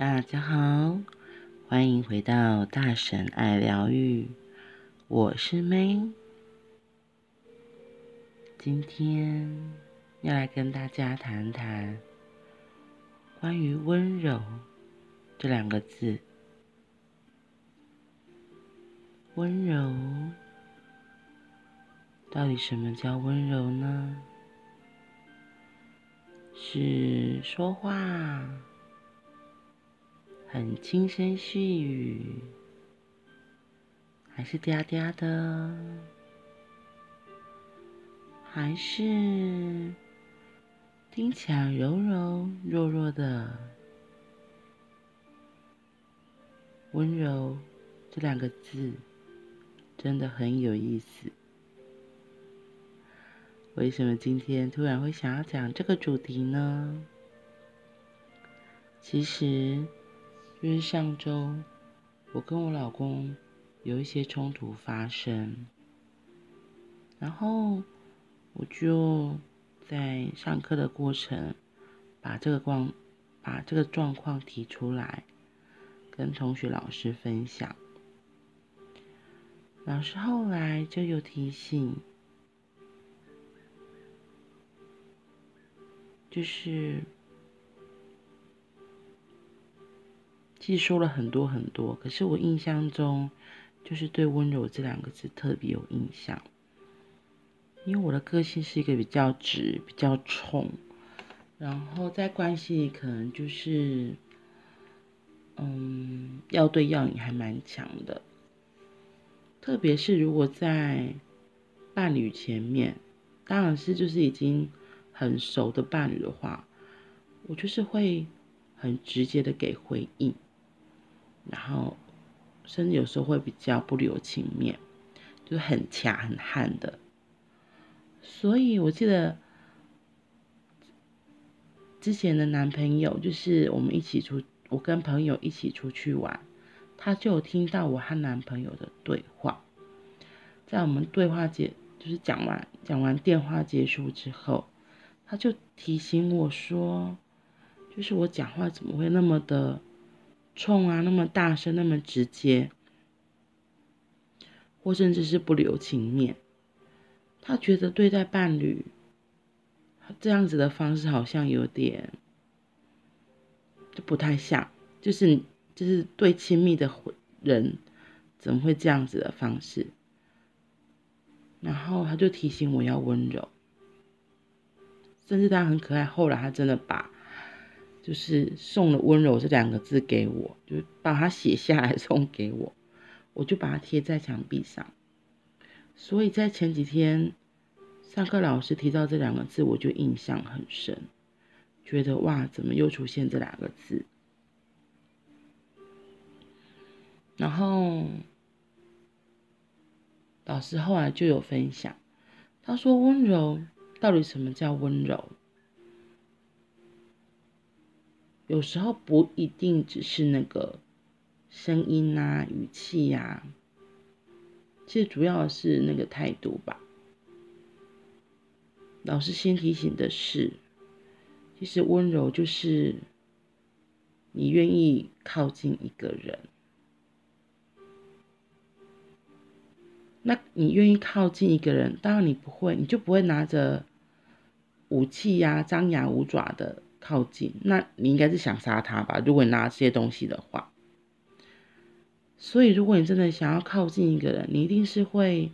大家好，欢迎回到大神爱疗愈，我是 May。今天要来跟大家谈谈关于温柔这两个字。温柔，到底什么叫温柔呢？是说话。很轻声细语，还是嗲嗲的，还是听起来柔柔弱弱的？温柔这两个字真的很有意思。为什么今天突然会想要讲这个主题呢？其实。就是上周，我跟我老公有一些冲突发生，然后我就在上课的过程把这个光把这个状况提出来，跟同学老师分享。老师后来就有提醒，就是。说了很多很多，可是我印象中，就是对“温柔”这两个字特别有印象，因为我的个性是一个比较直、比较冲，然后在关系里可能就是，嗯，要对要你还蛮强的，特别是如果在伴侣前面，当然是就是已经很熟的伴侣的话，我就是会很直接的给回应。然后，甚至有时候会比较不留情面，就是很掐很悍的。所以我记得之前的男朋友，就是我们一起出，我跟朋友一起出去玩，他就听到我和男朋友的对话。在我们对话结，就是讲完讲完电话结束之后，他就提醒我说，就是我讲话怎么会那么的。冲啊，那么大声，那么直接，或甚至是不留情面。他觉得对待伴侣这样子的方式好像有点就不太像，就是就是对亲密的人怎么会这样子的方式？然后他就提醒我要温柔，甚至他很可爱。后来他真的把。就是送了“温柔”这两个字给我，就把它写下来 送给我，我就把它贴在墙壁上。所以在前几天上课，老师提到这两个字，我就印象很深，觉得哇，怎么又出现这两个字？然后老师后来就有分享，他说：“温柔到底什么叫温柔？”有时候不一定只是那个声音啊、语气呀，其实主要是那个态度吧。老师先提醒的是，其实温柔就是你愿意靠近一个人，那你愿意靠近一个人，当然你不会，你就不会拿着武器呀、张牙舞爪的。靠近，那你应该是想杀他吧？如果你拿这些东西的话，所以如果你真的想要靠近一个人，你一定是会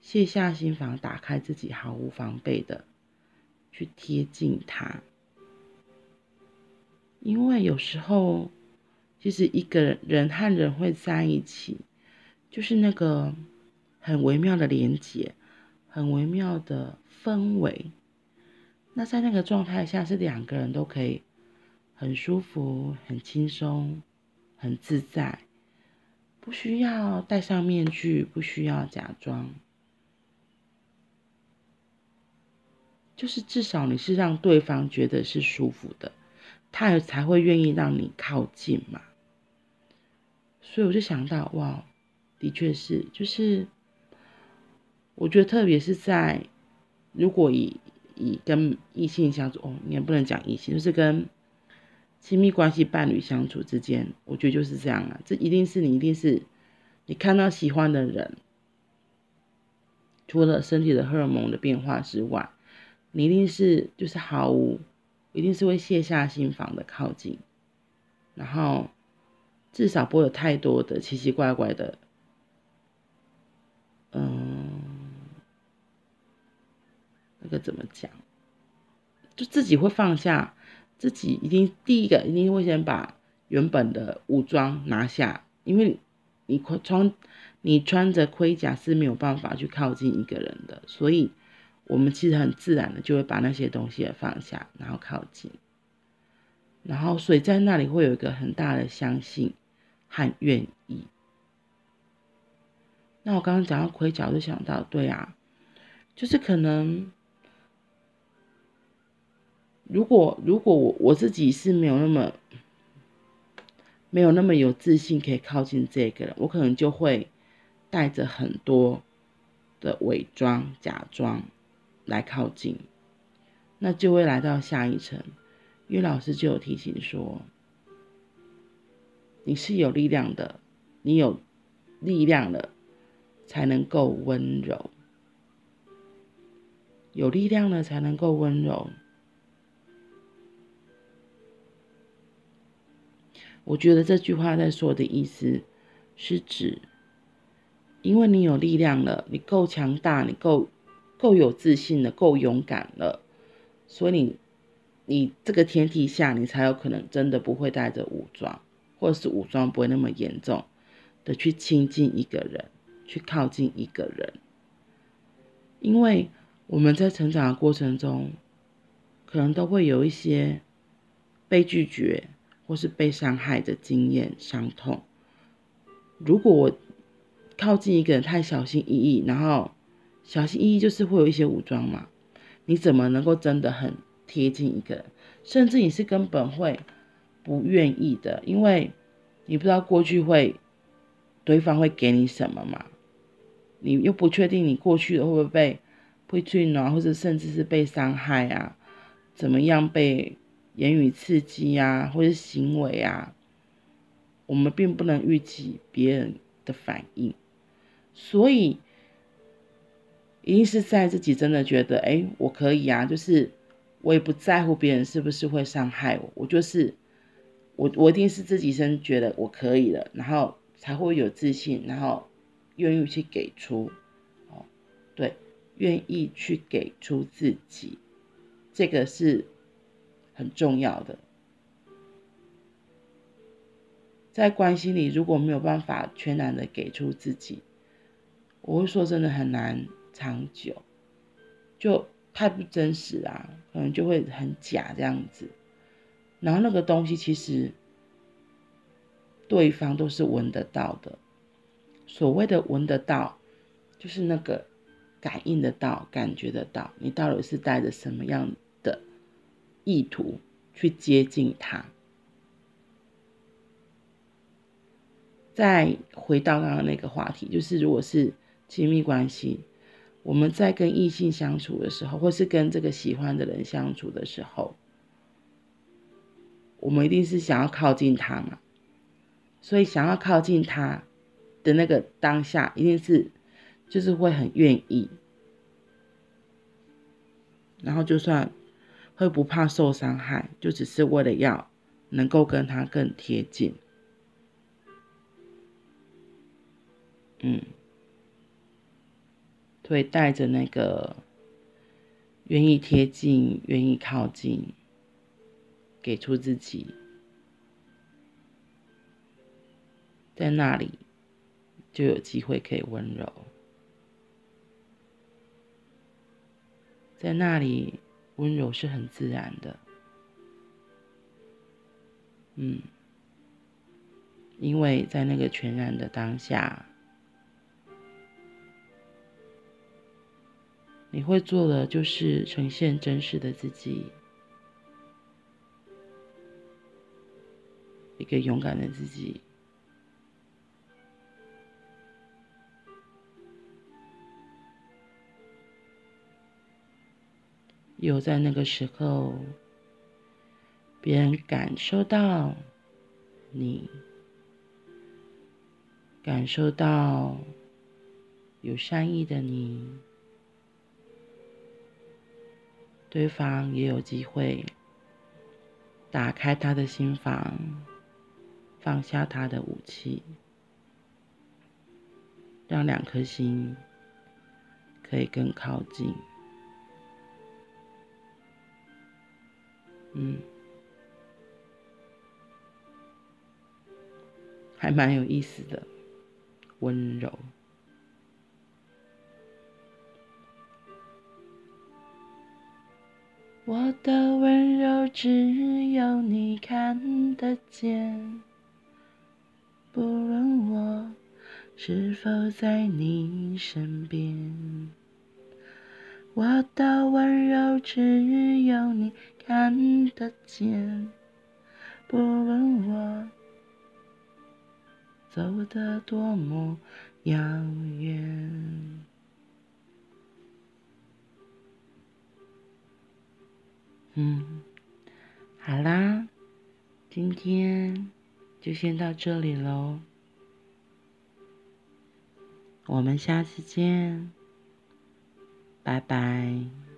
卸下心防，打开自己，毫无防备的去贴近他。因为有时候，其实一个人和人会在一起，就是那个很微妙的连接，很微妙的氛围。那在那个状态下，是两个人都可以很舒服、很轻松、很自在，不需要戴上面具，不需要假装，就是至少你是让对方觉得是舒服的，他也才会愿意让你靠近嘛。所以我就想到，哇，的确是，就是我觉得特别是在如果以以跟异性相处，哦，你也不能讲异性，就是跟亲密关系、伴侣相处之间，我觉得就是这样啊。这一定是你，一定是你看到喜欢的人，除了身体的荷尔蒙的变化之外，你一定是就是毫无，一定是会卸下心防的靠近，然后至少不会有太多的奇奇怪怪的，嗯，那个怎么讲？就自己会放下。自己一定第一个一定会先把原本的武装拿下，因为你穿你穿着盔甲是没有办法去靠近一个人的，所以我们其实很自然的就会把那些东西也放下，然后靠近，然后所以在那里会有一个很大的相信和愿意。那我刚刚讲到盔甲，就想到，对啊，就是可能。如果如果我我自己是没有那么没有那么有自信可以靠近这个人，我可能就会带着很多的伪装假装来靠近，那就会来到下一层。因为老师就有提醒说，你是有力量的，你有力量了才能够温柔，有力量了才能够温柔。我觉得这句话在说的意思，是指，因为你有力量了，你够强大，你够够有自信了，够勇敢了，所以你你这个前提下，你才有可能真的不会带着武装，或者是武装不会那么严重的去亲近一个人，去靠近一个人，因为我们在成长的过程中，可能都会有一些被拒绝。或是被伤害的经验、伤痛。如果我靠近一个人太小心翼翼，然后小心翼翼就是会有一些武装嘛，你怎么能够真的很贴近一个人？甚至你是根本会不愿意的，因为你不知道过去会对方会给你什么嘛，你又不确定你过去的会不会被被拒绝，或者甚至是被伤害啊，怎么样被？言语刺激啊，或者行为啊，我们并不能预计别人的反应，所以一定是在自己真的觉得，哎，我可以啊，就是我也不在乎别人是不是会伤害我，我就是我，我一定是自己先觉得我可以了，然后才会有自信，然后愿意去给出，哦，对，愿意去给出自己，这个是。很重要的，在关系里如果没有办法全然的给出自己，我会说真的很难长久，就太不真实啊，可能就会很假这样子。然后那个东西其实对方都是闻得到的，所谓的闻得到，就是那个感应得到、感觉得到，你到底是带着什么样意图去接近他，再回到刚刚那个话题，就是如果是亲密关系，我们在跟异性相处的时候，或是跟这个喜欢的人相处的时候，我们一定是想要靠近他嘛，所以想要靠近他的那个当下，一定是就是会很愿意，然后就算。会不怕受伤害，就只是为了要能够跟他更贴近。嗯，会带着那个愿意贴近、愿意靠近，给出自己，在那里就有机会可以温柔，在那里。温柔是很自然的，嗯，因为在那个全然的当下，你会做的就是呈现真实的自己，一个勇敢的自己。有在那个时候，别人感受到你，感受到有善意的你，对方也有机会打开他的心房，放下他的武器，让两颗心可以更靠近。嗯。还蛮有意思的，温柔。我的温柔只有你看得见，不论我是否在你身边。我的温柔只有你看得见，不论我。走得多么遥远。嗯，好啦，今天就先到这里喽，我们下次见，拜拜。